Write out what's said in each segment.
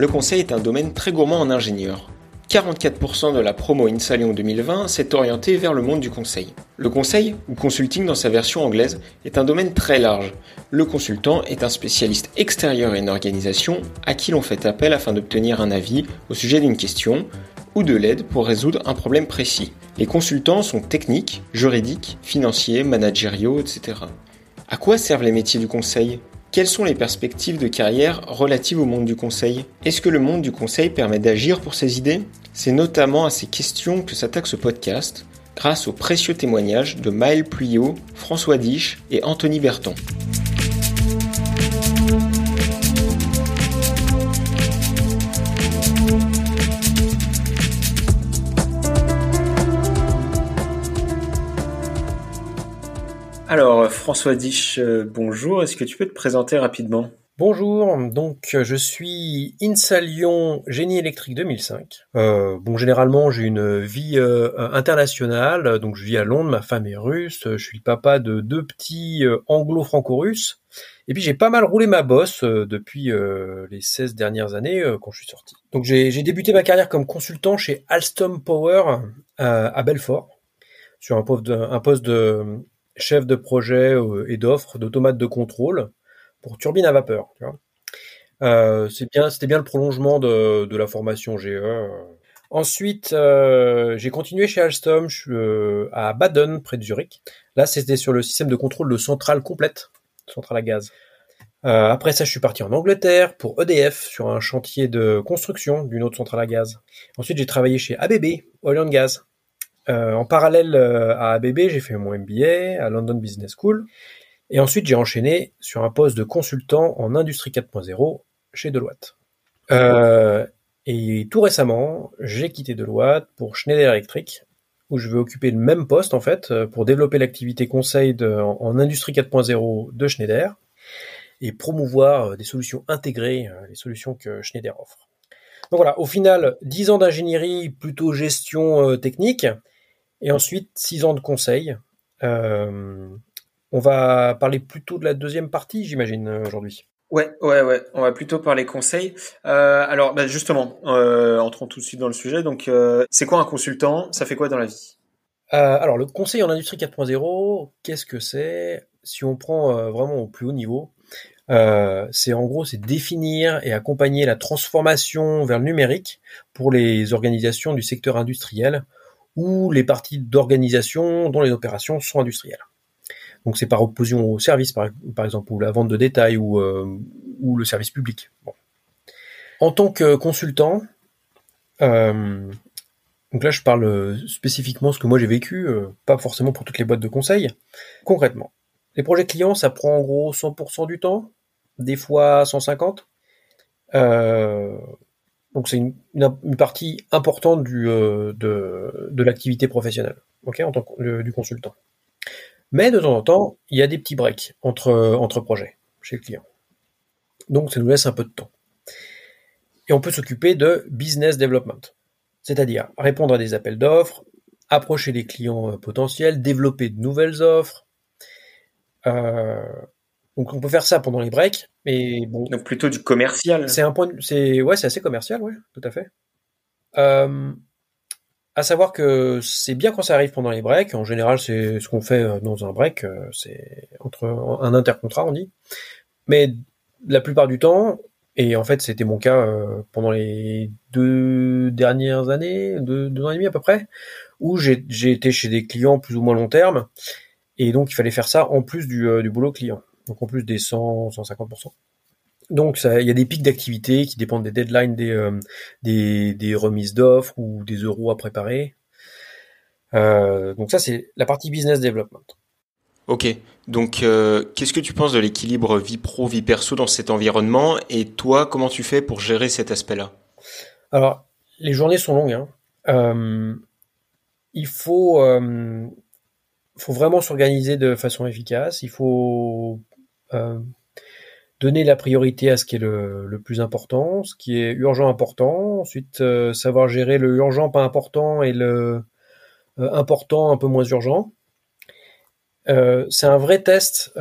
Le conseil est un domaine très gourmand en ingénieurs. 44% de la promo Insalion 2020 s'est orientée vers le monde du conseil. Le conseil, ou consulting dans sa version anglaise, est un domaine très large. Le consultant est un spécialiste extérieur à une organisation à qui l'on fait appel afin d'obtenir un avis au sujet d'une question ou de l'aide pour résoudre un problème précis. Les consultants sont techniques, juridiques, financiers, managériaux, etc. À quoi servent les métiers du conseil? Quelles sont les perspectives de carrière relatives au monde du conseil? Est-ce que le monde du conseil permet d'agir pour ses idées? C'est notamment à ces questions que s'attaque ce podcast, grâce aux précieux témoignages de Maël Puyot, François Diche et Anthony Berton. Alors, François Diche, euh, bonjour. Est-ce que tu peux te présenter rapidement? Bonjour, donc je suis INSA Lyon Génie électrique 2005. Euh, bon, généralement j'ai une vie euh, internationale, donc je vis à Londres, ma femme est russe, je suis le papa de deux petits anglo-franco-russes, et puis j'ai pas mal roulé ma bosse depuis les 16 dernières années quand je suis sorti. Donc j'ai débuté ma carrière comme consultant chez Alstom Power à Belfort, sur un poste de chef de projet euh, et d'offres d'automates de contrôle pour turbine à vapeur. Euh, c'était bien le prolongement de, la formation GE. Ensuite, euh, j'ai continué chez Alstom à Baden, près de Zurich. Là, c'était sur le système de contrôle de centrale complète, centrale à gaz. après ça, je suis parti en Angleterre pour EDF sur un chantier de construction d'une autre centrale à gaz. Ensuite, j'ai travaillé chez ABB, Oil and Gas, euh, en parallèle euh, à ABB, j'ai fait mon MBA à London Business School. Et ensuite, j'ai enchaîné sur un poste de consultant en industrie 4.0 chez Deloitte. Euh, et tout récemment, j'ai quitté Deloitte pour Schneider Electric, où je vais occuper le même poste en fait pour développer l'activité conseil en, industrie 4.0 de Schneider et promouvoir des solutions intégrées, les solutions que Schneider offre. Donc voilà, au final, 10 ans d'ingénierie, plutôt gestion technique, et ensuite, six ans de conseil. Euh, on va parler plutôt de la deuxième partie, j'imagine, euh, aujourd'hui. Ouais, ouais, ouais. On va plutôt parler conseil. Euh, alors, bah justement, entrons tout de suite dans le sujet. Donc, c'est quoi un consultant? Ça fait quoi dans la vie? Alors, le conseil en industrie 4.0, qu'est-ce que c'est? Si on prend vraiment au plus haut niveau, c'est en gros, c'est définir et accompagner la transformation vers le numérique pour les organisations du secteur industriel ou les parties d'organisation dont les opérations sont industrielles. Donc c'est par opposition au service, par, exemple, ou la vente de détail, ou, euh, ou le service public. En tant que consultant, euh, donc là je parle spécifiquement ce que moi j'ai vécu, euh, pas forcément pour toutes les boîtes de conseil. Concrètement, les projets clients, ça prend en gros 100% du temps, des fois 150. Donc c'est une, partie importante euh, de, de l'activité professionnelle, ok, en tant que du consultant. Mais de temps en temps, il y a des petits breaks entre, entre projets chez le client. Donc ça nous laisse un peu de temps. Et on peut s'occuper de business development, c'est-à-dire répondre à des appels d'offres, approcher les clients euh, potentiels, développer de nouvelles offres, euh, donc on peut faire ça pendant les breaks, mais bon. Donc plutôt du commercial. C'est un point, c'est ouais, c'est assez commercial, ouais, tout à fait. Euh, à savoir que c'est bien quand ça arrive pendant les breaks. En général, c'est ce qu'on fait euh, dans un break, euh, c'est entre un intercontrat, on dit. Mais la plupart du temps, et en fait, c'était mon cas euh, pendant les deux dernières années, deux, deux ans et demi à peu près, où j'ai été chez des clients plus ou moins long terme, et donc il fallait faire ça en plus du, du boulot client donc en plus des 100, 150%. Donc il y a des pics d'activité qui dépendent des deadlines des, euh, des, remises d'offres ou des euros à préparer. Euh, donc ça c'est la partie business development. Ok, donc euh, qu'est-ce que tu penses de l'équilibre vie pro, vie perso dans cet environnement et toi comment tu fais pour gérer cet aspect-là? Alors les journées sont longues. Hein. il faut, faut vraiment s'organiser de façon efficace. Il faut donner la priorité à ce qui est le, plus important, ce qui est urgent important, ensuite euh, savoir gérer le urgent pas important et le euh, important un peu moins urgent. c'est un vrai test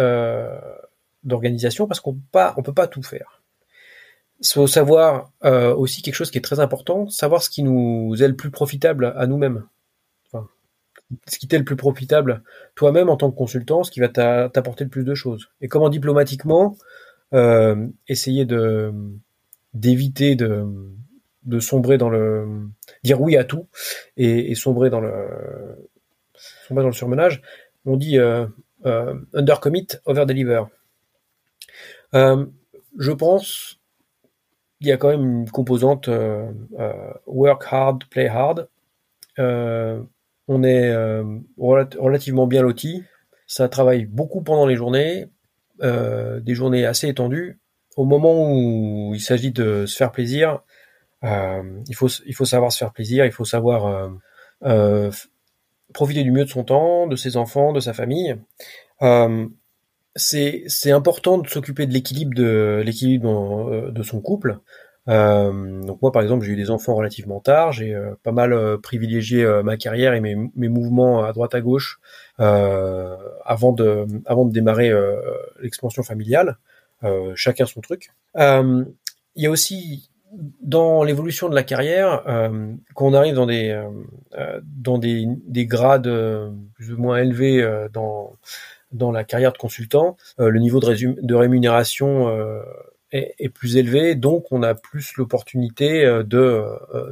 d'organisation parce qu'on ne peut pas tout faire. Il faut savoir aussi quelque chose qui est très important, savoir ce qui nous est le plus profitable à nous-mêmes. Ce qui t'est le plus profitable toi-même en tant que consultant, ce qui va t'apporter le plus de choses. Et comment diplomatiquement essayer de d'éviter de de sombrer dans le dire oui à tout et, sombrer dans le sombrer dans le surmenage. On dit euh, euh, under commit, over deliver. Euh, je pense qu'il y a quand même une composante work hard, play hard. On est relativement bien loti. Ça travaille beaucoup pendant les journées, des journées assez étendues. Au moment où il s'agit de se faire plaisir, euh, il faut savoir se faire plaisir, il faut savoir euh, euh, profiter du mieux de son temps, de ses enfants, de sa famille. c'est c'est important de s'occuper de l'équilibre de l'équilibre de son couple. Euh, donc moi, par exemple, j'ai eu des enfants relativement tard. J'ai euh, pas mal euh, privilégié ma carrière et mes, mes, mouvements à droite à gauche avant de avant de démarrer l'expansion familiale. chacun son truc. Il y a aussi dans l'évolution de la carrière, euh, quand on arrive dans des euh, euh, dans des, des grades euh, plus ou moins élevés dans dans la carrière de consultant, le niveau de, de rémunération est, est, plus élevé, donc on a plus l'opportunité de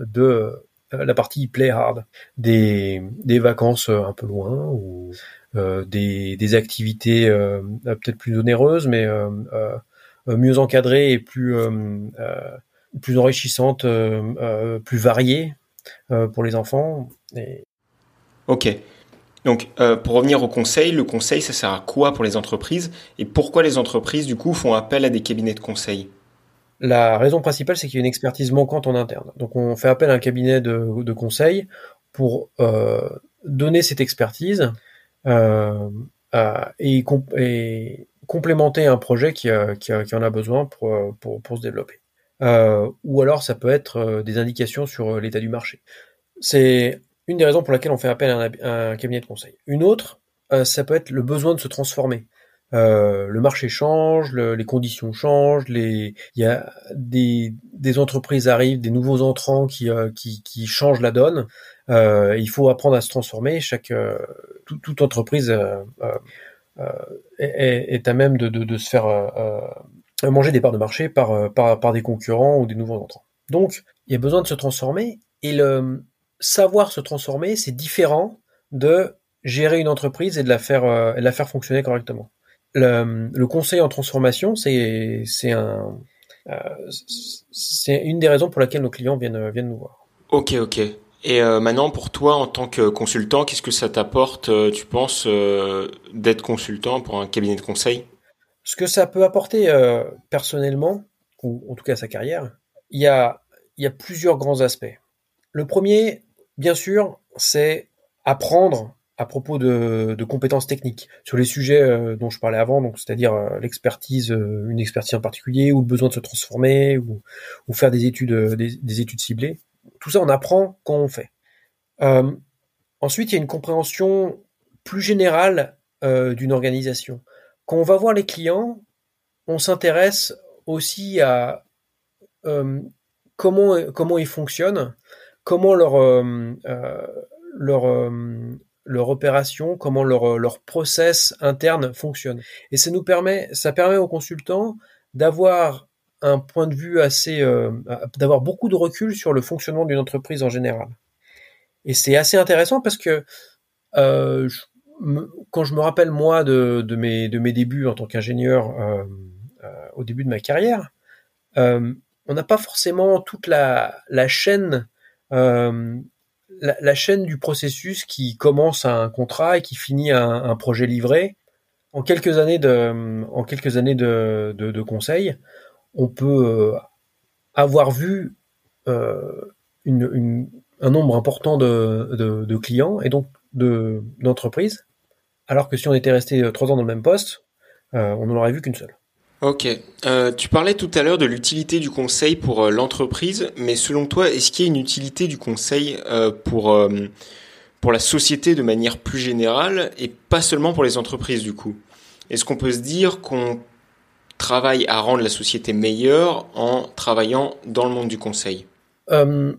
de la partie play hard, des des vacances un peu loin ou des des activités peut-être plus onéreuses, mais mieux encadrées et plus plus enrichissante, euh, euh, plus variée euh, pour les enfants. Ok. Donc, pour revenir au conseil, le conseil, ça sert à quoi pour les entreprises et pourquoi les entreprises, du coup, font appel à des cabinets de conseil? La raison principale, c'est qu'il y a une expertise manquante en interne. Donc, on fait appel à un cabinet de, conseil pour donner cette expertise et, complémenter un projet qui, en a besoin pour se développer. Euh, ou alors ça peut être euh, des indications sur euh, l'état du marché. C'est une des raisons pour laquelle on fait appel à un, cabinet de conseil. Une autre, ça peut être le besoin de se transformer. Euh, le marché change, les conditions changent, il y a des, entreprises arrivent, des nouveaux entrants qui, qui, qui changent la donne. Euh, il faut apprendre à se transformer. Chaque toute entreprise est, à même de, de, de se faire manger des parts de marché par, euh, par, par des concurrents ou des nouveaux entrants. Donc, il y a besoin de se transformer et le savoir se transformer, c'est différent de gérer une entreprise et de la faire, euh, et de la faire fonctionner correctement. Le, le conseil en transformation, c'est un euh, c'est une des raisons pour laquelle nos clients viennent viennent nous voir. Ok, ok. Et euh, maintenant, pour toi, en tant que consultant, qu'est-ce que ça t'apporte, tu penses, euh, d'être consultant pour un cabinet de conseil? Ce que ça peut apporter euh, personnellement, ou en tout cas sa carrière, il y a, il y a plusieurs grands aspects. Le premier, bien sûr, c'est apprendre à propos de, compétences techniques sur les sujets euh, dont je parlais avant, donc c'est-à-dire euh, l'expertise, une expertise en particulier, ou le besoin de se transformer, ou, faire des études, des, des, études ciblées. Tout ça, on apprend quand on fait. ensuite, il y a une compréhension plus générale d'une organisation. Quand on va voir les clients, on s'intéresse aussi à euh, comment comment ils fonctionnent, comment leur euh, euh, leur opération, comment leur leur process interne fonctionne. Et ça nous permet ça permet aux consultants d'avoir un point de vue assez d'avoir beaucoup de recul sur le fonctionnement d'une entreprise en général. Et c'est assez intéressant parce que euh, quand je me rappelle moi de, mes, débuts en tant qu'ingénieur euh, euh, au début de ma carrière, euh, on n'a pas forcément toute la chaîne euh, la, la, chaîne du processus qui commence un contrat et qui finit un, un projet livré. En quelques années de en quelques années de, de, de conseil, on peut euh, avoir vu euh, une, une, un nombre important de, de, de clients et donc d'entreprises alors que si on était resté euh, trois ans dans le même poste, euh, on n'en aurait vu qu'une seule. Ok. Euh, tu parlais tout à l'heure de l'utilité du conseil pour l'entreprise, mais selon toi, est-ce qu'il y a une utilité du conseil pour pour la société de manière plus générale et pas seulement pour les entreprises du coup? Est-ce qu'on peut se dire qu'on travaille à rendre la société meilleure en travaillant dans le monde du conseil? Euh,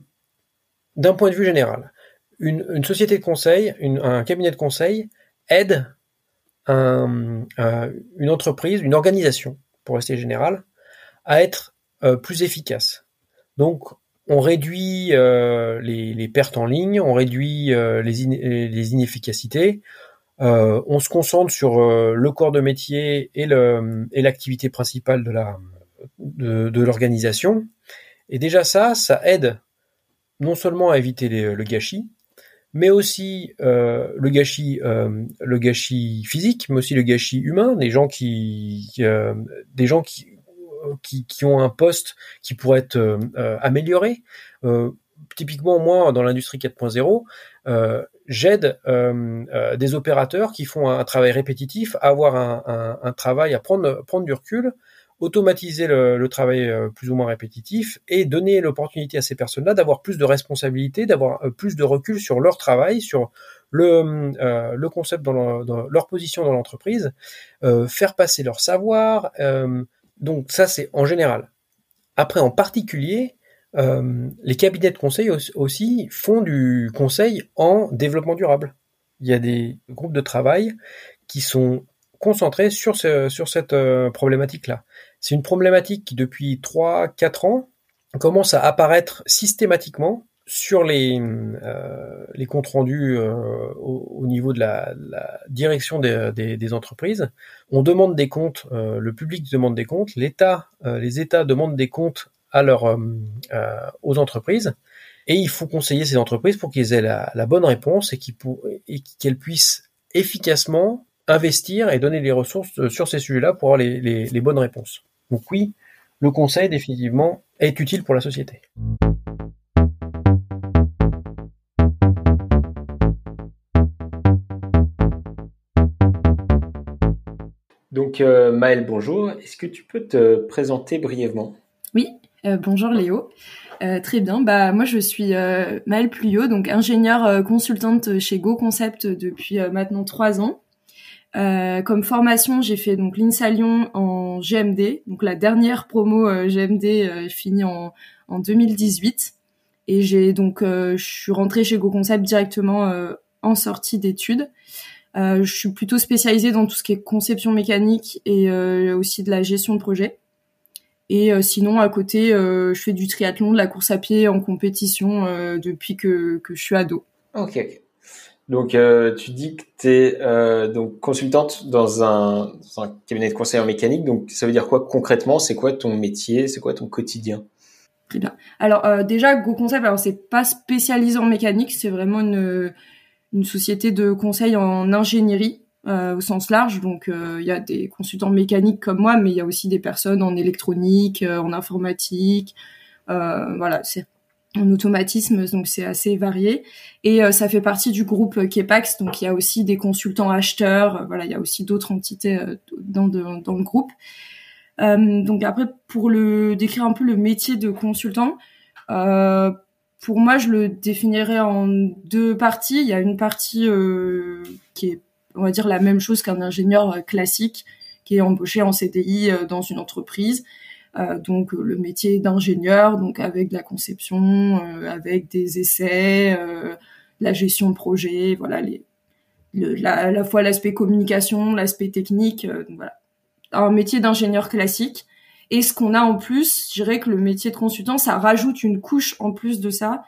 D'un point de vue général, une, société de conseil, un cabinet de conseil aide une entreprise, une organisation, pour rester général, à être euh, plus efficace. Donc, on réduit euh, les, pertes en ligne, on réduit les, les, inefficacités, euh, on se concentre sur euh, le corps de métier et l'activité principale de de, l'organisation. Et déjà ça, ça aide non seulement à éviter le gâchis, mais aussi euh, le gâchis le gâchis physique, mais aussi le gâchis humain, des gens qui, des gens qui, qui, ont un poste qui pourrait être amélioré. typiquement moi dans l'industrie 4.0, j'aide euh, euh, des opérateurs qui font un, travail répétitif à avoir un, travail, à prendre, prendre du recul, automatiser le, travail euh, plus ou moins répétitif et donner l'opportunité à ces personnes-là d'avoir plus de responsabilité, d'avoir plus de recul sur leur travail, sur le, le concept dans, leur position dans l'entreprise, faire passer leur savoir. donc ça, c'est en général. Après, en particulier, euh, les cabinets de conseil aussi font du conseil en développement durable. Il y a des groupes de travail qui sont concentrés sur, sur cette euh, problématique-là. C'est une problématique qui, depuis 3-4 ans, commence à apparaître systématiquement sur les, euh, les comptes rendus au, niveau de la, direction des, entreprises. On demande des comptes, le public demande des comptes, l'État, les États demandent des comptes à leur, euh, euh, aux entreprises. Et il faut conseiller ces entreprises pour qu'ils aient la, bonne réponse et qu'elles puissent efficacement investir et donner les ressources euh, sur ces sujets-là pour avoir les, bonnes réponses. Donc oui, le conseil définitivement est utile pour la société. Donc Maël, bonjour. Est-ce que tu peux te présenter brièvement? Oui, euh, bonjour Léo. Euh, très bien. Bah moi je suis euh, Maëlle Pluyot, donc ingénieure euh, consultante chez Go Concept depuis maintenant trois ans. Comme formation, j'ai fait donc l'INSA Lyon en GMD, donc la dernière promo GMD finie en, en 2018. Et j'ai donc je suis rentrée chez Go Concept directement en sortie d'études. je suis plutôt spécialisée dans tout ce qui est conception mécanique et aussi de la gestion de projet. Et euh, sinon, à côté, euh, je fais du triathlon, de la course à pied en compétition euh, depuis que, que je suis ado. Ok. Donc, euh, tu dis que tu euh, donc consultante dans un, cabinet de conseil en mécanique. Donc, ça veut dire quoi concrètement? C'est quoi ton métier? C'est quoi ton quotidien? Très bien. Alors, euh, déjà, Go Concept, alors c'est pas spécialisé en mécanique, c'est vraiment une, une société de conseil en ingénierie. Euh, au sens large. Donc, il euh, y a des consultants mécaniques comme moi, mais il y a aussi des personnes en électronique, en informatique. voilà, en automatisme, donc c'est assez varié. Et ça fait partie du groupe Kepax, donc il y a aussi des consultants acheteurs. voilà, il y a aussi d'autres entités dans, dans, le groupe. donc après, pour décrire un peu le métier de consultant, pour moi, je le définirais en deux parties. Il y a une partie qui est on va dire la même chose qu'un ingénieur euh, classique qui est embauché en CDI euh, dans une entreprise. Euh, donc le métier d'ingénieur, donc avec de la conception, avec des essais, la gestion de projet, voilà, les, à la fois l'aspect communication, l'aspect technique, voilà, un métier d'ingénieur classique. Et ce qu'on a en plus, je dirais que le métier de consultant, ça rajoute une couche en plus de ça,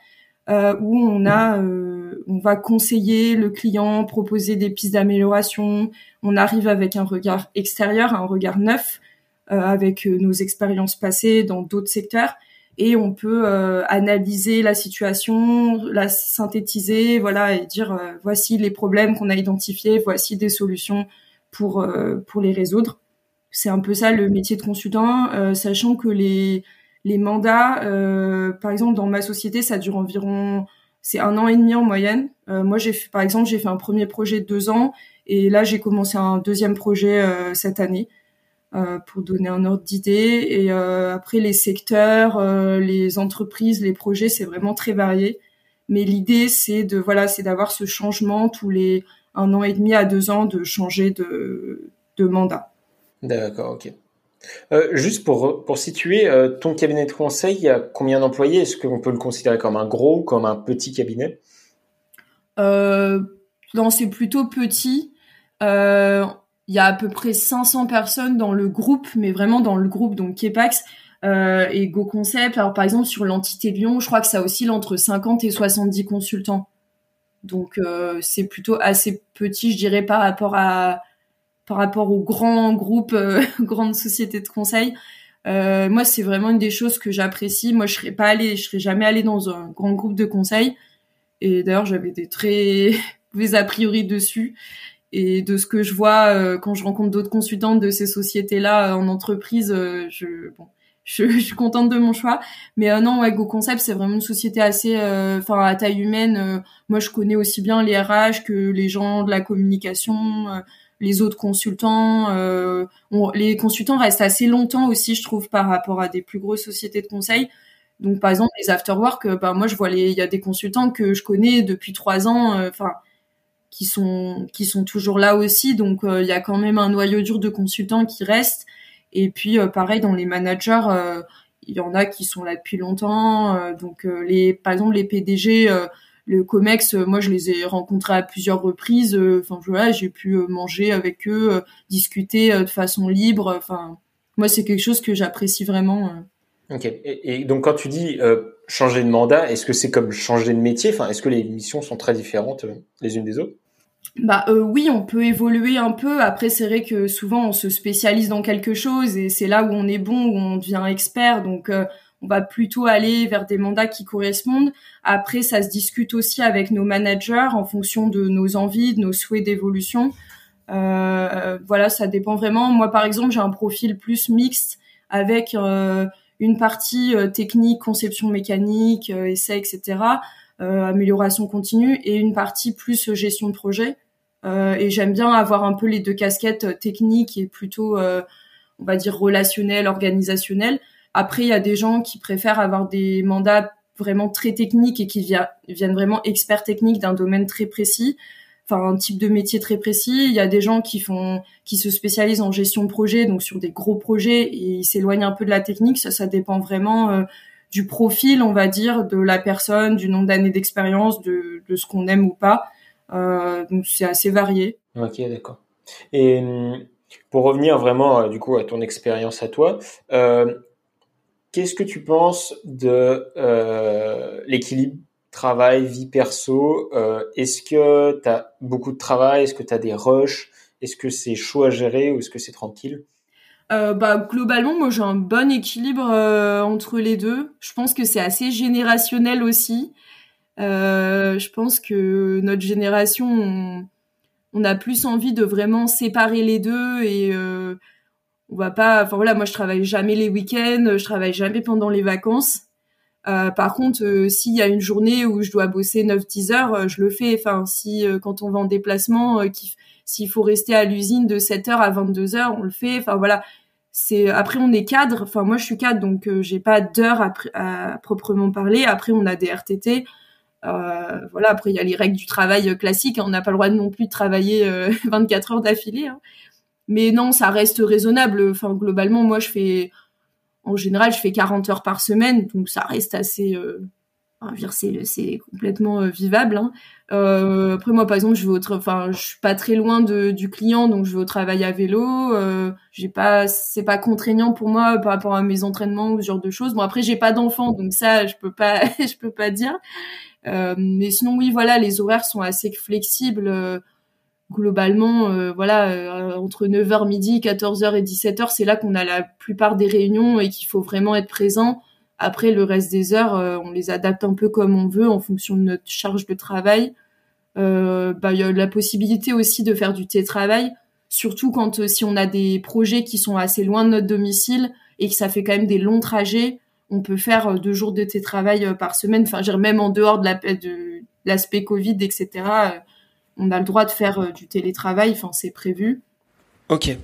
euh, où on a, euh, on va conseiller le client, proposer des pistes d'amélioration. On arrive avec un regard extérieur, un regard neuf, euh, avec nos expériences passées dans d'autres secteurs, et on peut analyser la situation, la synthétiser, voilà, et dire voici les problèmes qu'on a identifiés, voici des solutions pour pour les résoudre. C'est un peu ça le métier de consultant, sachant que les les mandats, euh, par exemple, dans ma société, ça dure environ, c'est un an et demi en moyenne. Euh, moi, j'ai par exemple, j'ai fait un premier projet de deux ans, et là, j'ai commencé un deuxième projet euh, cette année. Pour donner un ordre d'idée et après les secteurs, les entreprises, les projets, c'est vraiment très varié. Mais l'idée, c'est de voilà, c'est d'avoir ce changement tous les un an et demi à deux ans de changer de, de mandat. D'accord, ok. juste pour, pour situer, ton cabinet de conseil, il y a combien d'employés? Est-ce qu'on peut le considérer comme un gros, comme un petit cabinet? Non, c'est plutôt petit. Il y a à peu près 500 personnes dans le groupe, mais vraiment dans le groupe, donc Kepax et Go Concept. Alors par exemple sur l'entité Lyon, je crois que ça oscille entre 50 et 70 consultants. Donc euh, c'est plutôt assez petit, je dirais, par rapport à par rapport aux grands groupes, euh, grandes sociétés de conseil. Euh, moi, c'est vraiment une des choses que j'apprécie. Moi, je serais pas allée, je serais jamais allée dans un grand groupe de conseil. Et d'ailleurs, j'avais des très mauvais a priori dessus. Et de ce que je vois quand je rencontre d'autres consultantes de ces sociétés-là en entreprise, je bon, je, je, suis contente de mon choix. Mais euh, non, ouais, Go Concept, c'est vraiment une société assez, euh, enfin, à taille humaine. Euh, moi, je connais aussi bien les RH que les gens de la communication, les autres consultants. les consultants restent assez longtemps aussi, je trouve, par rapport à des plus grosses sociétés de conseil. Donc, par exemple, les afterwork, bah, moi, je vois les, il y a des consultants que je connais depuis trois ans, enfin, qui sont, qui sont toujours là aussi. Donc, il y a quand même un noyau dur de consultants qui restent. Et puis euh, pareil dans les managers, euh, il y en a qui sont là depuis longtemps. Euh, donc les, par exemple les PDG, le Comex, moi je les ai rencontrés à plusieurs reprises. Enfin voilà, j'ai pu manger avec eux, discuter de façon libre. Enfin moi c'est quelque chose que j'apprécie vraiment. Ok. Et, et, donc quand tu dis changer de mandat, est-ce que c'est comme changer de métier? Enfin, est-ce que les missions sont très différentes les unes des autres? Bah euh, oui, on peut évoluer un peu. Après, c'est vrai que souvent on se spécialise dans quelque chose et c'est là où on est bon, où on devient expert. Donc euh, on va plutôt aller vers des mandats qui correspondent. Après, ça se discute aussi avec nos managers en fonction de nos envies, de nos souhaits d'évolution. Euh, voilà, ça dépend vraiment. Moi, par exemple, j'ai un profil plus mixte avec euh, une partie technique, conception mécanique, essai, etc euh, amélioration continue, et une partie plus gestion de projet. Euh, et j'aime bien avoir un peu les deux casquettes techniques et plutôt, euh, on va dire, relationnelles, organisationnelles. Après, il y a des gens qui préfèrent avoir des mandats vraiment très techniques et qui viennent vraiment experts techniques d'un domaine très précis enfin un type de métier très précis. Il y a des gens qui font, qui se spécialisent en gestion de projet, donc sur des gros projets, et ils s'éloignent un peu de la technique. Ça, ça dépend vraiment du profil, on va dire, de la personne, du nombre d'années d'expérience, de, ce qu'on aime ou pas. Euh, donc c'est assez varié. Ok, d'accord. Et hum, pour revenir vraiment euh, du coup à ton expérience à toi, euh, qu'est-ce que tu penses de euh, l'équilibre travail vie perso euh, Est-ce que tu as beaucoup de travail? Est-ce que tu as des rushs? Est-ce que c'est chaud à gérer ou est-ce que c'est tranquille? Euh, bah globalement moi j'ai un bon équilibre euh, entre les deux. Je pense que c'est assez générationnel aussi. Euh, je pense que notre génération on, a plus envie de vraiment séparer les deux et euh, on va pas. Enfin voilà, moi je travaille jamais les week-ends, je travaille jamais pendant les vacances. Par contre, s'il y a une journée où je dois bosser 9-10 heures, je le fais. Enfin, si quand on va en déplacement, s'il faut rester à l'usine de 7h à 22h, on le fait. Enfin voilà, c'est après on est cadre enfin moi je suis cadre donc euh, j'ai pas d'heures à, proprement parler après on a des RTT euh, voilà après il y a les règles du travail classiques hein. on n'a pas le droit non plus de travailler 24 euh, heures d'affilée hein. mais non ça reste raisonnable enfin globalement moi je fais en général je fais 40 heures par semaine donc ça reste assez c'est complètement euh, vivable. Hein. Euh, après moi par exemple je vais enfin je suis pas très loin de, du client donc je vais au travail à vélo. Euh, j'ai pas c'est pas contraignant pour moi par rapport à mes entraînements ou ce genre de choses. Bon après j'ai pas d'enfant donc ça je peux pas je peux pas dire. Euh, mais sinon oui voilà les horaires sont assez flexibles. Euh, globalement euh, voilà entre 9h midi 14h et 17h c'est là qu'on a la plupart des réunions et qu'il faut vraiment être présent après, le reste des heures, euh, on les adapte un peu comme on veut en fonction de notre charge de travail. Euh, bah, il y a la possibilité aussi de faire du télétravail, surtout quand euh, si on a des projets qui sont assez loin de notre domicile et que ça fait quand même des longs trajets, on peut faire deux jours de télétravail par semaine. Enfin, même en dehors de l'aspect Covid, etc. on a le droit de faire du télétravail. Enfin, c'est prévu. Ok.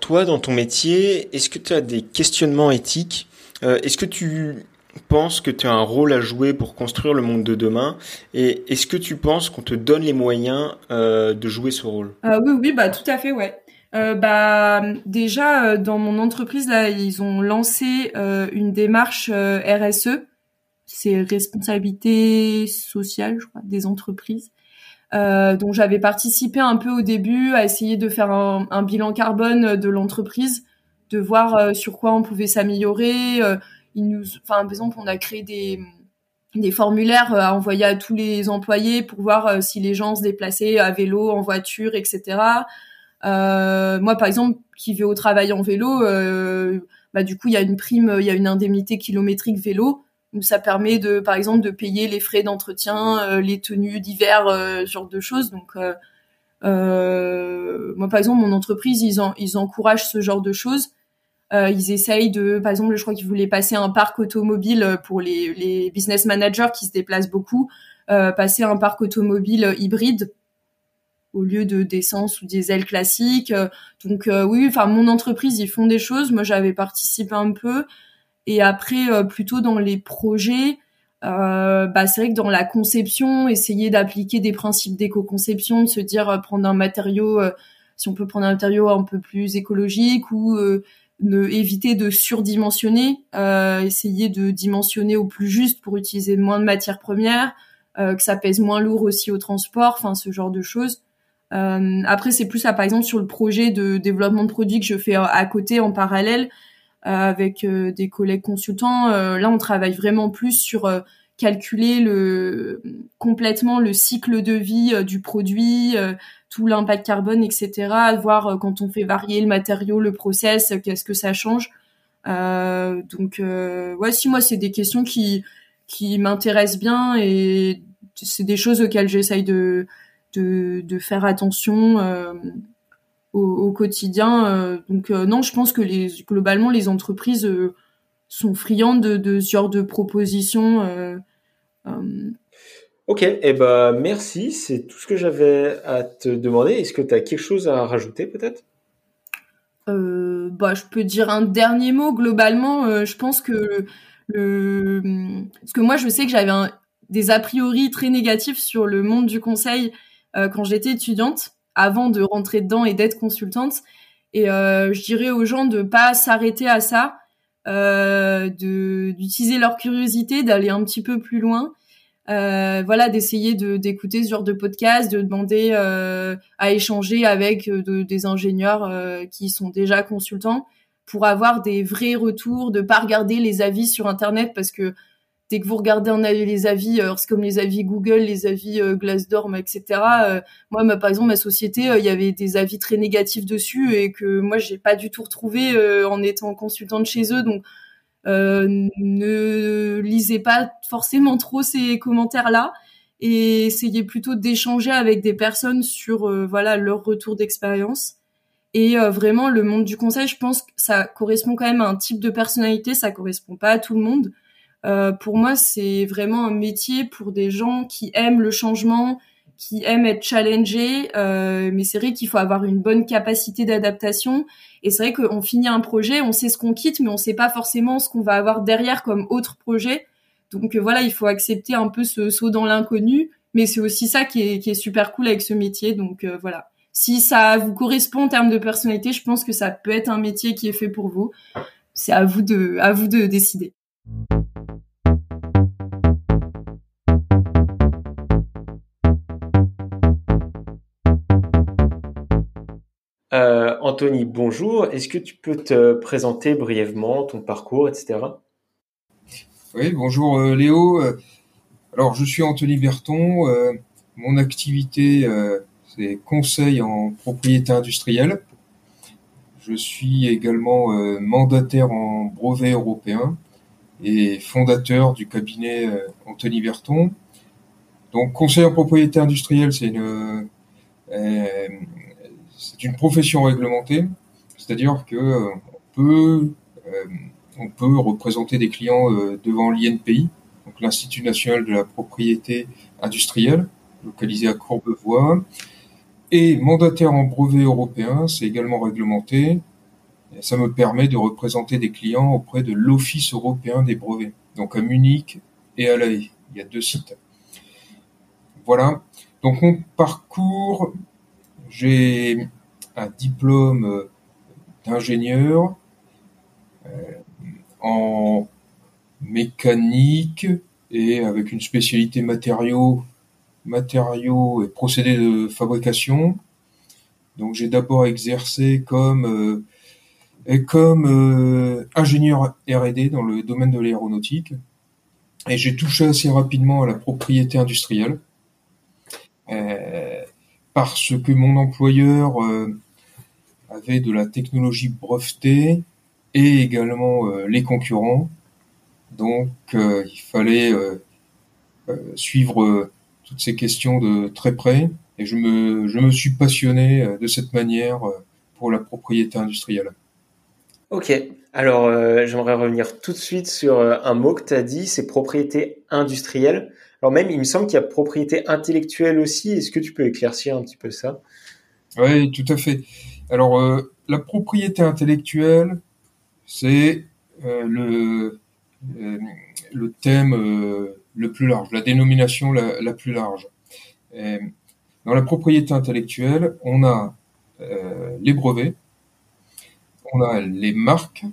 toi, dans ton métier, est-ce que tu as des questionnements éthiques? Euh, est-ce que tu penses que tu as un rôle à jouer pour construire le monde de demain? Et est-ce que tu penses qu'on te donne les moyens euh, de jouer ce rôle? Euh, Oui, oui, bah tout à fait, ouais. euh, bah déjà dans mon entreprise là ils ont lancé une démarche RSE c'est responsabilité sociale je crois des entreprises euh, donc j'avais participé un peu au début à essayer de faire un, un bilan carbone de l'entreprise, de voir euh, sur quoi on pouvait s'améliorer. Euh, il nous, enfin par exemple, on a créé des des formulaires à envoyer à tous les employés pour voir si les gens se déplaçaient à vélo, en voiture, etc. moi, par exemple, qui vais au travail en vélo, bah du coup, il y a une prime, il y a une indemnité kilométrique vélo ça permet de, par exemple, de payer les frais d'entretien, euh, les tenues d'hiver, euh, ce genre de choses. Donc, euh, euh, moi, par exemple, mon entreprise, ils, en, ils encouragent ce genre de choses. ils essayent de, par exemple, je crois qu'ils voulaient passer un parc automobile pour les, les business managers qui se déplacent beaucoup, passer un parc automobile hybride au lieu de d'essence ou diesel classique. Donc oui, enfin mon entreprise, ils font des choses. Moi, j'avais participé un peu. Et après, euh, plutôt dans les projets, euh, bah, c'est vrai que dans la conception, essayer d'appliquer des principes d'éco-conception, de se dire euh, prendre un matériau, si on peut prendre un matériau un peu plus écologique ou ne, éviter de surdimensionner, essayer de dimensionner au plus juste pour utiliser moins de matières premières, que ça pèse moins lourd aussi au transport, enfin ce genre de choses. après, c'est plus ça, par exemple, sur le projet de développement de produits que je fais à côté en parallèle. Euh, avec euh, des collègues consultants. Euh, là, on travaille vraiment plus sur calculer le complètement le cycle de vie du produit, tout l'impact carbone, etc. Voir quand on fait varier le matériau, le process, qu'est-ce que ça change. Euh, donc, euh, ouais, si moi, c'est des questions qui qui m'intéressent bien et c'est des choses auxquelles j'essaye de, de, de faire attention. Euh, au, quotidien. Euh, donc euh, non, je pense que les, globalement les entreprises euh, sont friandes de, de, ce genre de propositions. Ok, et eh ben merci, c'est tout ce que j'avais à te demander. Est-ce que tu as quelque chose à rajouter peut-être? Euh, bah, je peux dire un dernier mot. Globalement, je pense que le, parce que moi, je sais que j'avais des a priori très négatifs sur le monde du conseil quand j'étais étudiante avant de rentrer dedans et d'être consultante. Et euh, je dirais aux gens de pas s'arrêter à ça, euh, de d'utiliser leur curiosité, d'aller un petit peu plus loin. Euh, voilà, d'essayer de d'écouter ce genre de podcast, de demander euh, à échanger avec euh, des ingénieurs qui sont déjà consultants pour avoir des vrais retours, de pas regarder les avis sur internet parce que dès que vous regardez les avis, euh, c'est comme les avis Google, les avis euh, Glassdoor, etc. Euh, moi, par exemple, ma société, il y avait des avis très négatifs dessus et que moi, j'ai pas du tout retrouvé en étant consultante chez eux. Donc, ne lisez pas forcément trop ces commentaires-là et essayez plutôt d'échanger avec des personnes sur voilà leur retour d'expérience. Et vraiment, le monde du conseil, je pense que ça correspond quand même à un type de personnalité, ça correspond pas à tout le monde. Euh, pour moi, c'est vraiment un métier pour des gens qui aiment le changement, qui aiment être challengés. Euh, mais c'est vrai qu'il faut avoir une bonne capacité d'adaptation. Et c'est vrai qu'on finit un projet, on sait ce qu'on quitte, mais on sait pas forcément ce qu'on va avoir derrière comme autre projet. Donc euh, voilà, il faut accepter un peu ce saut dans l'inconnu. Mais c'est aussi ça qui est, qui est super cool avec ce métier. Donc euh, voilà. Si ça vous correspond en termes de personnalité, je pense que ça peut être un métier qui est fait pour vous. C'est à vous de, à vous de décider. Euh, Anthony, bonjour. Est-ce que tu peux te présenter brièvement ton parcours, etc. Oui, bonjour euh, Léo. Euh, alors, je suis Anthony Berton. mon activité, c'est conseil en propriété industrielle. Je suis également mandataire en brevet européen et fondateur du cabinet Anthony Berton. Donc, conseil en propriété industrielle, c'est une c'est une profession réglementée, c'est-à-dire que euh, on peut euh, on peut représenter des clients euh, devant l'INPI, donc l'Institut national de la propriété industrielle, localisé à Courbevoie, et mandataire en brevet européen, c'est également réglementé. Ça me permet de représenter des clients auprès de l'Office européen des brevets, donc à Munich et à La Haye. Il y a deux sites. Voilà. Donc mon parcours, j'ai un diplôme d'ingénieur en mécanique et avec une spécialité matériaux, matériaux et procédés de fabrication. Donc j'ai d'abord exercé comme comme ingénieur R&D dans le domaine de l'aéronautique et j'ai touché assez rapidement à la propriété industrielle euh, parce que mon employeur euh, avait de la technologie brevetée et également euh, les concurrents. Donc il fallait suivre toutes ces questions de très près et je me, je me suis passionné de cette manière pour la propriété industrielle. Ok, alors euh, j'aimerais revenir tout de suite sur euh, un mot que tu as dit, c'est propriété industrielle. Alors même, il me semble qu'il y a propriété intellectuelle aussi. Est-ce que tu peux éclaircir un petit peu ça? Oui, tout à fait. Alors euh, la propriété intellectuelle, c'est le, le thème le plus large, la dénomination la plus large. dans la propriété intellectuelle, on a les brevets, on a les marques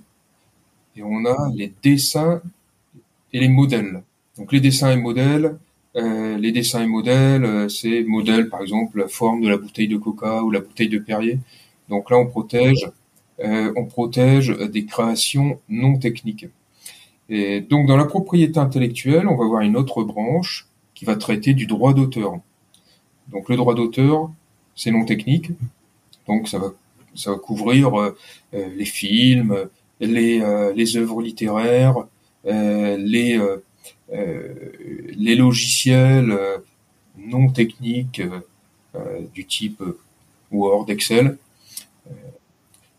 et on a les dessins et les modèles. Donc les dessins et modèles, euh, les dessins et modèles, euh, c'est modèle par exemple la forme de la bouteille de Coca ou la bouteille de Perrier. Donc là on protège, euh, on protège des créations non techniques. Et donc dans la propriété intellectuelle, on va voir une autre branche qui va traiter du droit d'auteur. Donc le droit d'auteur, c'est non technique, donc ça va couvrir les films, les, les œuvres littéraires, les, les logiciels non techniques du type Word, Excel.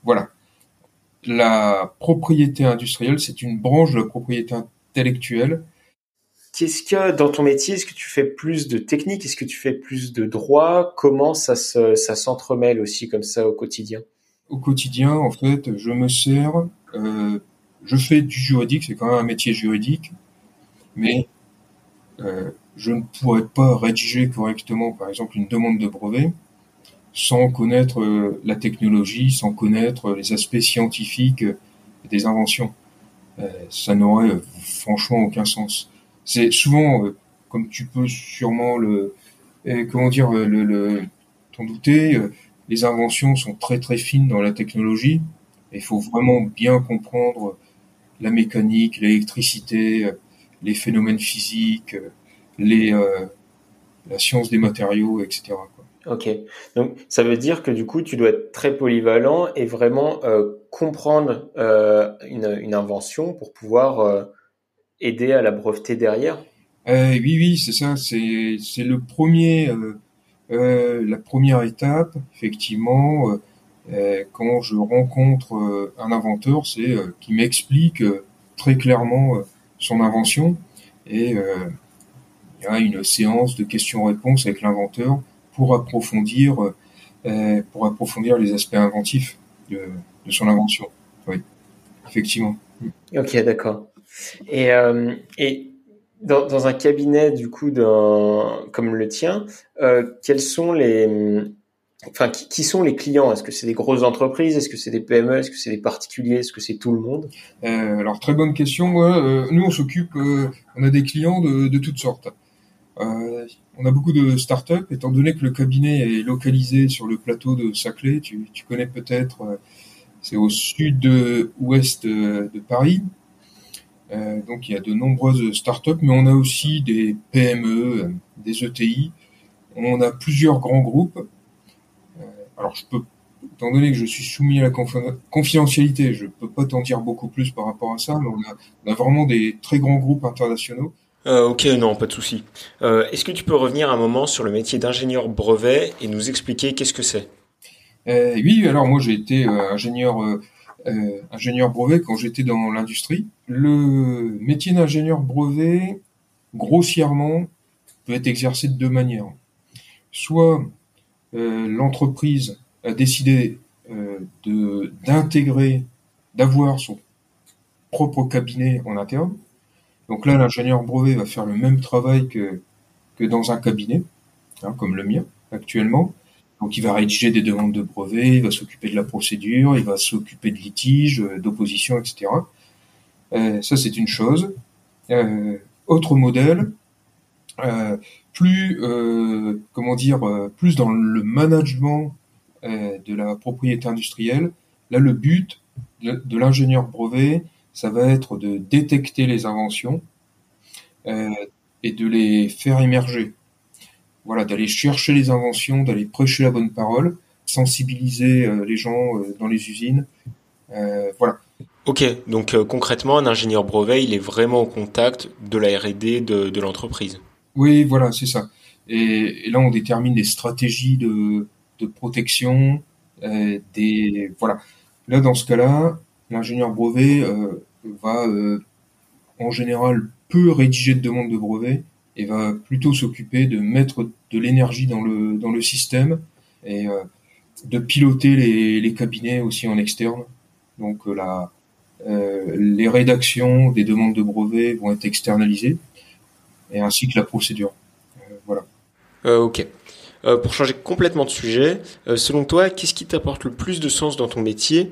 voilà. La propriété industrielle, c'est une branche de la propriété intellectuelle. Qu'est-ce que dans ton métier, est-ce que tu fais plus de technique, est-ce que tu fais plus de droit? Comment ça se, ça s'entremêle aussi comme ça au quotidien? Au quotidien, en fait, je me sers, euh, je fais du juridique, c'est quand même un métier juridique, mais euh, je ne pourrais pas rédiger correctement, par exemple, une demande de brevet sans connaître euh, la technologie, sans connaître les aspects scientifiques des inventions. Euh, ça n'aurait franchement aucun sens c'est souvent, euh, comme tu peux sûrement le, euh, comment dire, euh, le, le t'en douter, les inventions sont très très fines dans la technologie. Il faut vraiment bien comprendre la mécanique, l'électricité, les phénomènes physiques, les, la science des matériaux, etc. Ok, donc ça veut dire que du coup tu dois être très polyvalent et vraiment comprendre une, une, invention pour pouvoir aider à la breveter derrière? Euh, Oui, oui, c'est ça. C'est c'est le premier, euh, euh, la première étape, effectivement. Euh, quand je rencontre un inventeur, c'est qui m'explique très clairement son invention et il y a une séance de questions-réponses avec l'inventeur pour approfondir pour approfondir les aspects inventifs de, son invention. Oui, effectivement. Ok, d'accord. Et, euh, et dans, un cabinet du coup comme le tien, euh, quels sont les, enfin qui, sont les clients? Est-ce que c'est des grosses entreprises? Est-ce que c'est des PME Est-ce que c'est des particuliers? Est-ce que c'est tout le monde? Euh, Alors très bonne question. Euh, nous on s'occupe, euh, on a des clients de, toutes sortes. On a beaucoup de startups, étant donné que le cabinet est localisé sur le plateau de Saclay. Tu, connais peut-être, c'est au sud-ouest de, de Paris. Donc il y a de nombreuses startups, mais on a aussi des PME, des ETI. On a plusieurs grands groupes. Euh, alors je peux, étant donné que je suis soumis à la confidentialité, je peux pas t'en dire beaucoup plus par rapport à ça, mais on a, on a vraiment des très grands groupes internationaux. Euh, ok, non, pas de souci. Euh, Est-ce que tu peux revenir un moment sur le métier d'ingénieur brevet et nous expliquer qu'est-ce que c'est? Euh, Oui, alors moi j'ai été ingénieur euh, ingénieur brevet quand j'étais dans l'industrie. Le métier d'ingénieur brevet, grossièrement, peut être exercé de deux manières. Soit euh, l'entreprise a décidé euh, d'intégrer, d'avoir son propre cabinet en interne. Donc là, l'ingénieur brevet va faire le même travail que, dans un cabinet, hein, comme le mien actuellement. Donc il va rédiger des demandes de brevets, il va s'occuper de la procédure, il va s'occuper de litiges, d'opposition, etc. ça c'est une chose. autre modèle, plus comment dire, plus dans le management de la propriété industrielle. Là, le but de l'ingénieur brevet, ça va être de détecter les inventions euh, et de les faire émerger. Voilà, d'aller chercher les inventions, d'aller prêcher la bonne parole, sensibiliser euh, les gens euh, dans les usines. voilà. Ok, donc concrètement, un ingénieur brevet, il est vraiment au contact de la R&D de, l'entreprise. Oui, voilà, c'est ça. Et, là, on détermine des stratégies de, protection, des voilà. Là, dans ce cas-là, l'ingénieur brevet euh, va euh, en général peu rédiger de demandes de brevet et va plutôt s'occuper de mettre de l'énergie dans le dans le système et euh, de piloter les, les, cabinets aussi en externe. Donc la, les rédactions des demandes de brevets vont être externalisées et ainsi que la procédure. voilà. ok. Euh, pour changer complètement de sujet, euh, selon toi, qu'est-ce qui t'apporte le plus de sens dans ton métier?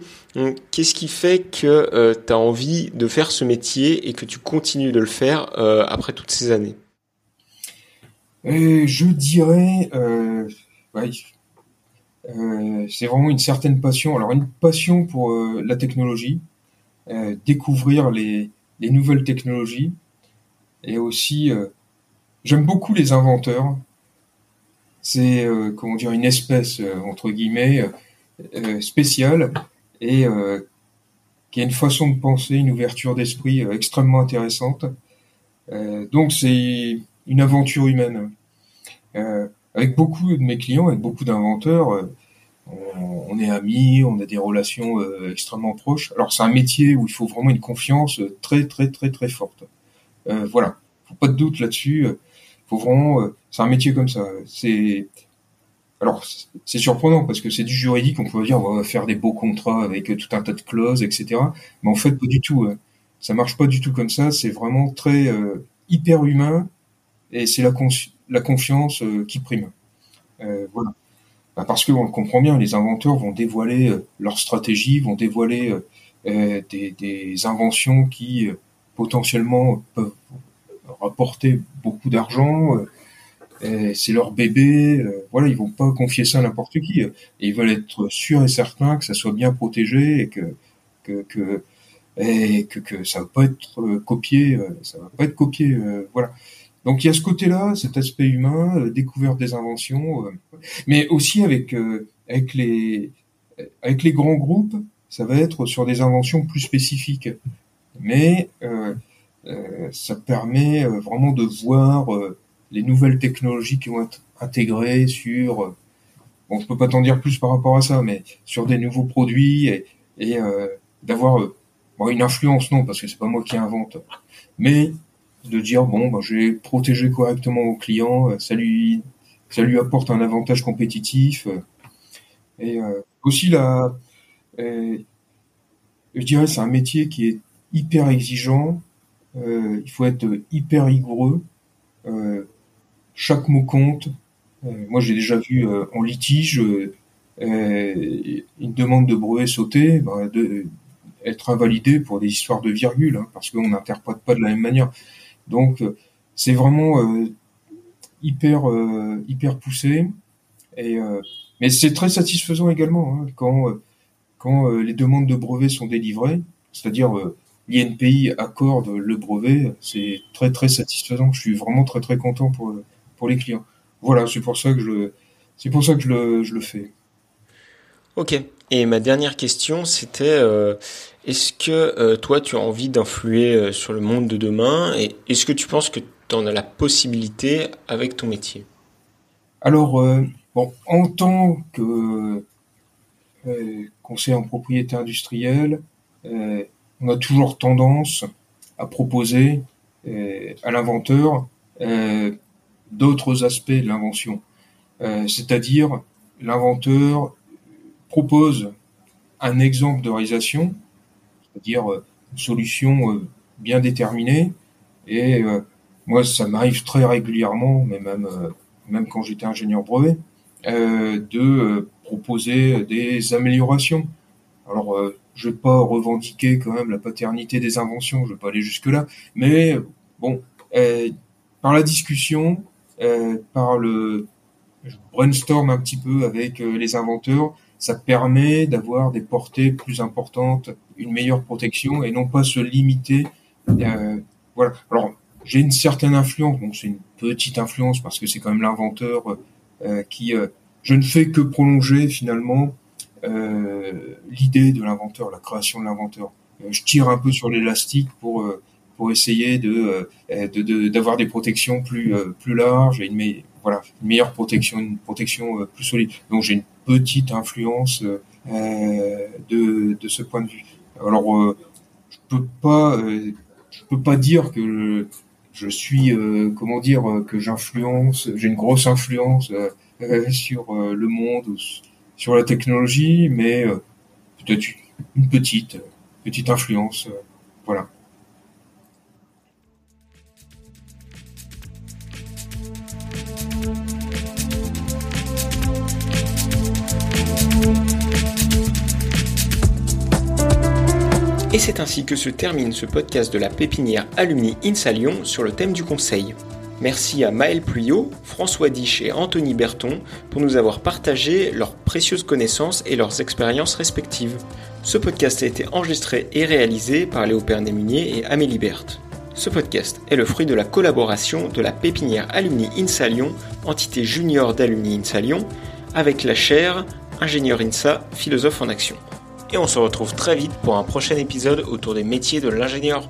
Qu'est-ce qui fait que euh, tu as envie de faire ce métier et que tu continues de le faire après toutes ces années? Je dirais, c'est vraiment une certaine passion. Alors une passion pour la technologie, découvrir les, les, nouvelles technologies, et aussi j'aime beaucoup les inventeurs c'est euh, comment dire une espèce euh, entre guillemets euh, spéciale et qui a une façon de penser, une ouverture d'esprit extrêmement intéressante. donc c'est une aventure humaine. avec beaucoup de mes clients, avec beaucoup d'inventeurs, on, est amis, on a des relations extrêmement proches. Alors c'est un métier où il faut vraiment une confiance très très très très forte. Voilà, faut pas de doute là-dessus. Faut vraiment, c'est un métier comme ça. C'est alors c'est surprenant parce que c'est du juridique, on peut dire on va faire des beaux contrats avec tout un tas de clauses, etc. Mais en fait pas du tout. Hein. Ça marche pas du tout comme ça. C'est vraiment très euh, hyper humain et c'est la, la confiance euh, qui prime. Euh, voilà. Bah, parce que on le comprend bien, les inventeurs vont dévoiler leur stratégie, vont dévoiler des, des, inventions qui potentiellement peuvent rapporter beaucoup d'argent c'est leur bébé, euh, voilà, ils vont pas confier ça à n'importe qui. Ils veulent être sûrs et certains que ça soit bien protégé et que que que que, ça va pas être euh, copié, euh, ça va pas être copié, voilà. Donc il y a ce côté-là, cet aspect humain, découverte des inventions, mais aussi avec avec les avec les grands groupes, ça va être sur des inventions plus spécifiques. Mais ça permet vraiment de voir les nouvelles technologies qui vont être intégrées sur, euh, bon, je peux pas t'en dire plus par rapport à ça, mais sur des nouveaux produits et, et euh, d'avoir euh, une influence, non, parce que c'est pas moi qui invente, mais de dire bon, ben, je vais protéger correctement mon client, ça lui, ça lui apporte un avantage compétitif, et aussi là, je dirais c'est un métier qui est hyper exigeant, il faut être hyper rigoureux. Euh, chaque mot compte. Euh, moi, j'ai déjà vu euh, en litige euh, une demande de brevet sauter, bah, de, être invalidée pour des histoires de virgule, hein, parce qu'on n'interprète pas de la même manière. Donc, c'est vraiment hyper hyper poussé. Et mais c'est très satisfaisant également hein, quand quand les demandes de brevet sont délivrées, c'est-à-dire l'INPI accorde le brevet, c'est très très satisfaisant. Je suis vraiment très très content pour pour les clients. Voilà, c'est pour ça que je, c'est pour ça que je le, je le fais. Ok. Et ma dernière question, c'était euh, est-ce que euh, toi, tu as envie d'influer euh, sur le monde de demain? Et est-ce que tu penses que tu en as la possibilité avec ton métier? Alors, bon, en tant que conseiller en propriété industrielle, on a toujours tendance à proposer à l'inventeur d'autres aspects de l'invention. Euh, c'est-à-dire, l'inventeur propose un exemple de réalisation, c'est-à-dire euh, une solution euh, bien déterminée, et moi, ça m'arrive très régulièrement, mais même, même quand j'étais ingénieur brevet, de proposer des améliorations. Alors, je vais pas revendiquer quand même la paternité des inventions, je vais pas aller jusque là, mais bon, par la discussion, par le brainstorm un petit peu avec les inventeurs, ça permet d'avoir des portées plus importantes, une meilleure protection et non pas se limiter. Euh, voilà. Alors j'ai une certaine influence, bon c'est une petite influence parce que c'est quand même l'inventeur euh, qui. Euh, je ne fais que prolonger finalement euh, l'idée de l'inventeur, la création de l'inventeur. Euh, je tire un peu sur l'élastique pour euh, pour essayer de d'avoir de, des protections plus plus larges et une, meilleure protection, une protection plus solide. Donc j'ai une petite influence euh, de, de ce point de vue. Alors, euh, je peux pas, euh, je peux pas dire que je suis, comment dire, que j'influence, j'ai une grosse influence sur le monde, sur la technologie, mais peut-être une petite, petite influence, voilà. Et c'est ainsi que se termine ce podcast de la pépinière Alumni INSA Lyon sur le thème du conseil. Merci à Maël Puyot, François Dich et Anthony Berton pour nous avoir partagé leurs précieuses connaissances et leurs expériences respectives. Ce podcast a été enregistré et réalisé par Léo Pernet-Munier et Amélie Berthe. Ce podcast est le fruit de la collaboration de la pépinière Alumni INSA Lyon, entité junior d'Alumni INSA Lyon, avec la chaire Ingénieur INSA, philosophe en action et on se retrouve très vite pour un prochain épisode autour des métiers de l'ingénieur.